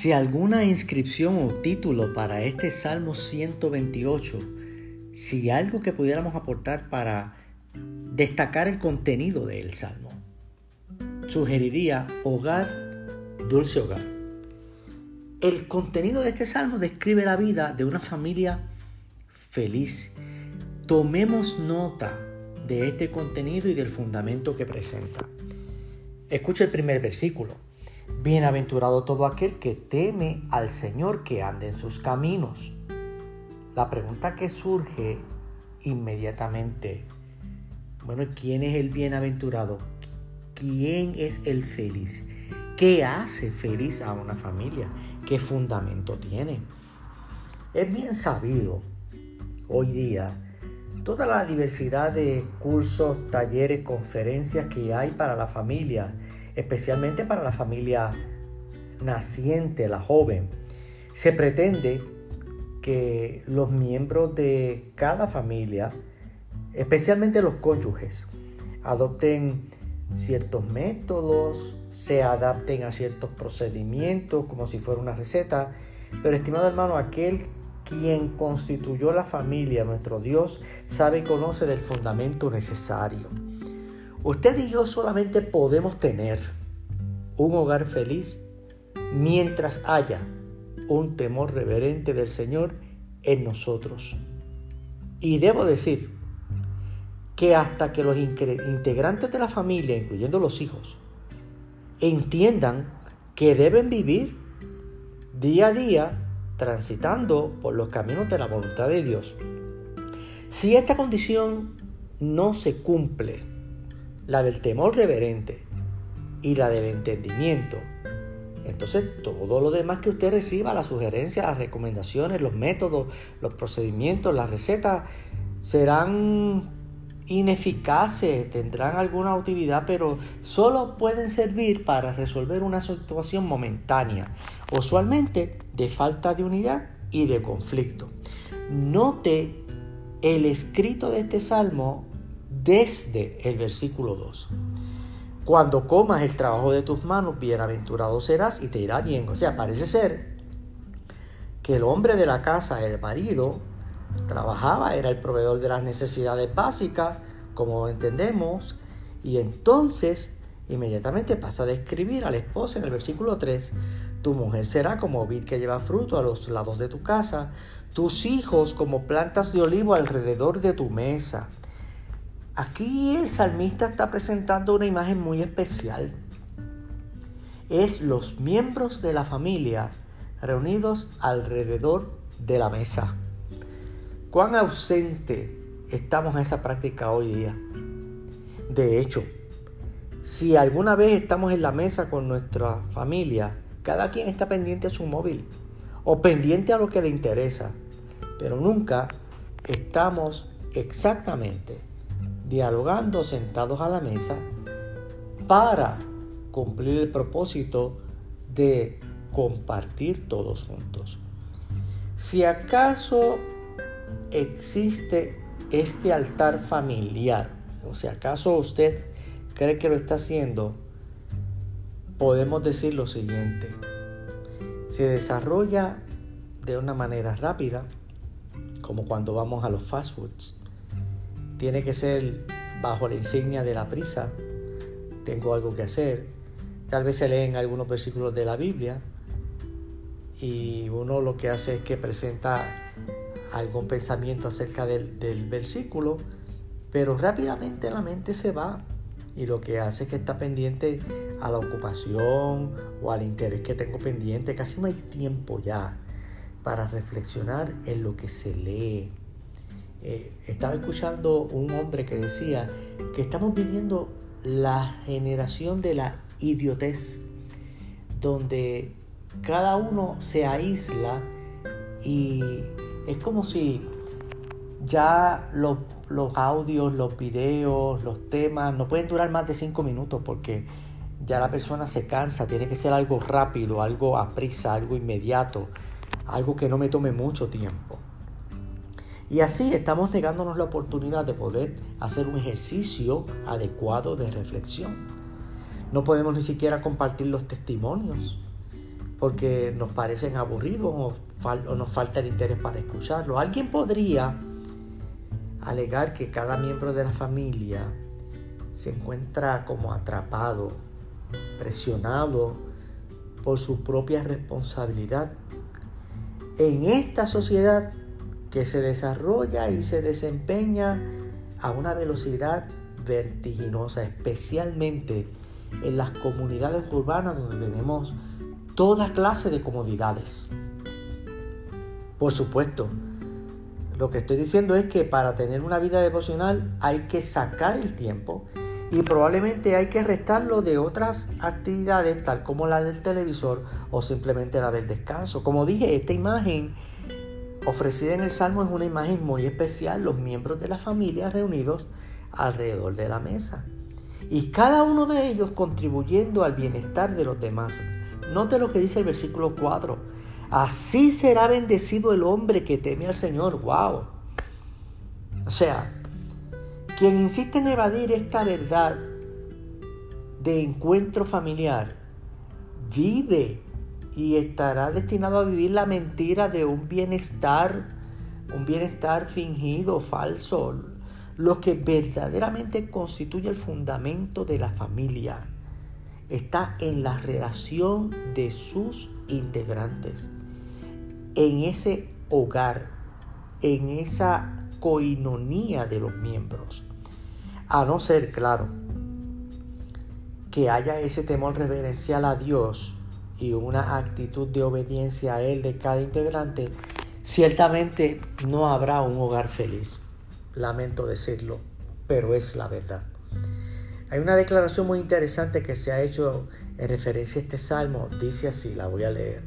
Si alguna inscripción o título para este Salmo 128, si algo que pudiéramos aportar para destacar el contenido del Salmo, sugeriría hogar, dulce hogar. El contenido de este Salmo describe la vida de una familia feliz. Tomemos nota de este contenido y del fundamento que presenta. Escucha el primer versículo. Bienaventurado todo aquel que teme al Señor, que ande en sus caminos. La pregunta que surge inmediatamente, bueno, ¿quién es el bienaventurado? ¿Quién es el feliz? ¿Qué hace feliz a una familia? ¿Qué fundamento tiene? Es bien sabido hoy día toda la diversidad de cursos, talleres, conferencias que hay para la familia especialmente para la familia naciente, la joven. Se pretende que los miembros de cada familia, especialmente los cónyuges, adopten ciertos métodos, se adapten a ciertos procedimientos como si fuera una receta. Pero estimado hermano, aquel quien constituyó la familia, nuestro Dios, sabe y conoce del fundamento necesario. Usted y yo solamente podemos tener un hogar feliz mientras haya un temor reverente del Señor en nosotros. Y debo decir que hasta que los integrantes de la familia, incluyendo los hijos, entiendan que deben vivir día a día transitando por los caminos de la voluntad de Dios. Si esta condición no se cumple, la del temor reverente y la del entendimiento. Entonces todo lo demás que usted reciba, las sugerencias, las recomendaciones, los métodos, los procedimientos, las recetas, serán ineficaces, tendrán alguna utilidad, pero solo pueden servir para resolver una situación momentánea, usualmente de falta de unidad y de conflicto. Note el escrito de este salmo desde el versículo 2. Cuando comas el trabajo de tus manos, bienaventurado serás y te irá bien. O sea, parece ser que el hombre de la casa, el marido, trabajaba, era el proveedor de las necesidades básicas, como entendemos, y entonces inmediatamente pasa a describir a la esposa en el versículo 3, tu mujer será como vid que lleva fruto a los lados de tu casa, tus hijos como plantas de olivo alrededor de tu mesa. Aquí el salmista está presentando una imagen muy especial. Es los miembros de la familia reunidos alrededor de la mesa. ¿Cuán ausente estamos en esa práctica hoy día? De hecho, si alguna vez estamos en la mesa con nuestra familia, cada quien está pendiente a su móvil o pendiente a lo que le interesa, pero nunca estamos exactamente dialogando sentados a la mesa para cumplir el propósito de compartir todos juntos. Si acaso existe este altar familiar, o si acaso usted cree que lo está haciendo, podemos decir lo siguiente. Se desarrolla de una manera rápida, como cuando vamos a los fast foods tiene que ser bajo la insignia de la prisa. Tengo algo que hacer. Tal vez se leen algunos versículos de la Biblia y uno lo que hace es que presenta algún pensamiento acerca del, del versículo, pero rápidamente la mente se va y lo que hace es que está pendiente a la ocupación o al interés que tengo pendiente. Casi no hay tiempo ya para reflexionar en lo que se lee. Eh, estaba escuchando un hombre que decía que estamos viviendo la generación de la idiotez, donde cada uno se aísla y es como si ya los, los audios, los videos, los temas no pueden durar más de cinco minutos porque ya la persona se cansa, tiene que ser algo rápido, algo a prisa, algo inmediato, algo que no me tome mucho tiempo. Y así estamos negándonos la oportunidad de poder hacer un ejercicio adecuado de reflexión. No podemos ni siquiera compartir los testimonios. porque nos parecen aburridos o, nos falta el interés para escucharlo. Alguien podría alegar que cada miembro de la familia se encuentra como atrapado, presionado por su propia responsabilidad. En esta sociedad que se desarrolla y se desempeña a una velocidad vertiginosa, especialmente en las comunidades urbanas donde tenemos toda clase de comodidades. Por supuesto, lo que estoy diciendo es que para tener una vida devocional hay que sacar el tiempo y probablemente hay que restarlo de otras actividades tal como la del televisor o simplemente la del descanso. Como dije, esta imagen ofrecida en el Salmo es una imagen muy especial, los miembros de la familia reunidos alrededor de la mesa. Y cada uno de ellos contribuyendo al bienestar de los demás. Note lo que dice el versículo 4. Así será bendecido el hombre que teme al Señor. ¡Wow! O sea, quien insiste en evadir esta verdad de encuentro familiar, vive y estará destinado a vivir la mentira de un bienestar, un bienestar fingido, falso, lo que verdaderamente constituye el fundamento de la familia. Está en la relación de sus integrantes, en ese hogar, en esa coinonía de los miembros. A no ser, claro, que haya ese temor reverencial a Dios y una actitud de obediencia a Él de cada integrante, ciertamente no habrá un hogar feliz. Lamento decirlo, pero es la verdad. Hay una declaración muy interesante que se ha hecho en referencia a este salmo. Dice así, la voy a leer.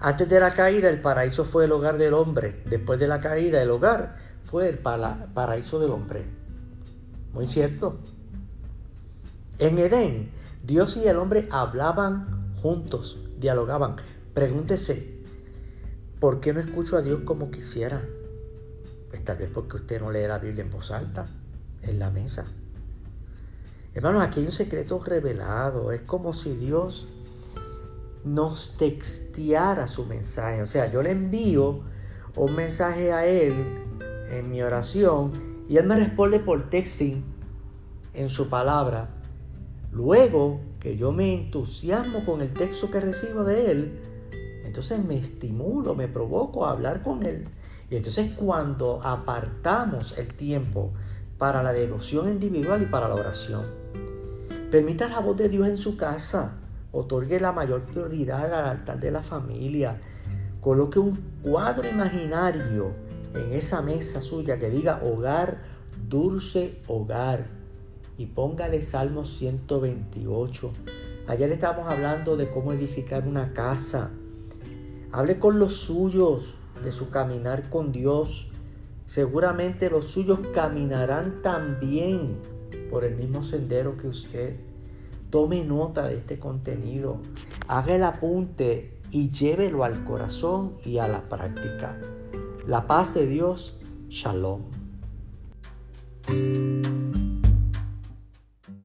Antes de la caída el paraíso fue el hogar del hombre. Después de la caída el hogar fue el paraíso del hombre. Muy cierto. En Edén, Dios y el hombre hablaban juntos, dialogaban. Pregúntese, ¿por qué no escucho a Dios como quisiera? Pues tal vez porque usted no lee la Biblia en voz alta, en la mesa. Hermanos, aquí hay un secreto revelado. Es como si Dios nos texteara su mensaje. O sea, yo le envío un mensaje a Él en mi oración y Él me responde por texting en su palabra. Luego que yo me entusiasmo con el texto que recibo de Él, entonces me estimulo, me provoco a hablar con Él. Y entonces cuando apartamos el tiempo para la devoción individual y para la oración, permita la voz de Dios en su casa, otorgue la mayor prioridad al altar de la familia, coloque un cuadro imaginario en esa mesa suya que diga hogar, dulce hogar y póngale Salmo 128. Ayer estábamos hablando de cómo edificar una casa. Hable con los suyos de su caminar con Dios. Seguramente los suyos caminarán también por el mismo sendero que usted. Tome nota de este contenido. Haga el apunte y llévelo al corazón y a la práctica. La paz de Dios. Shalom.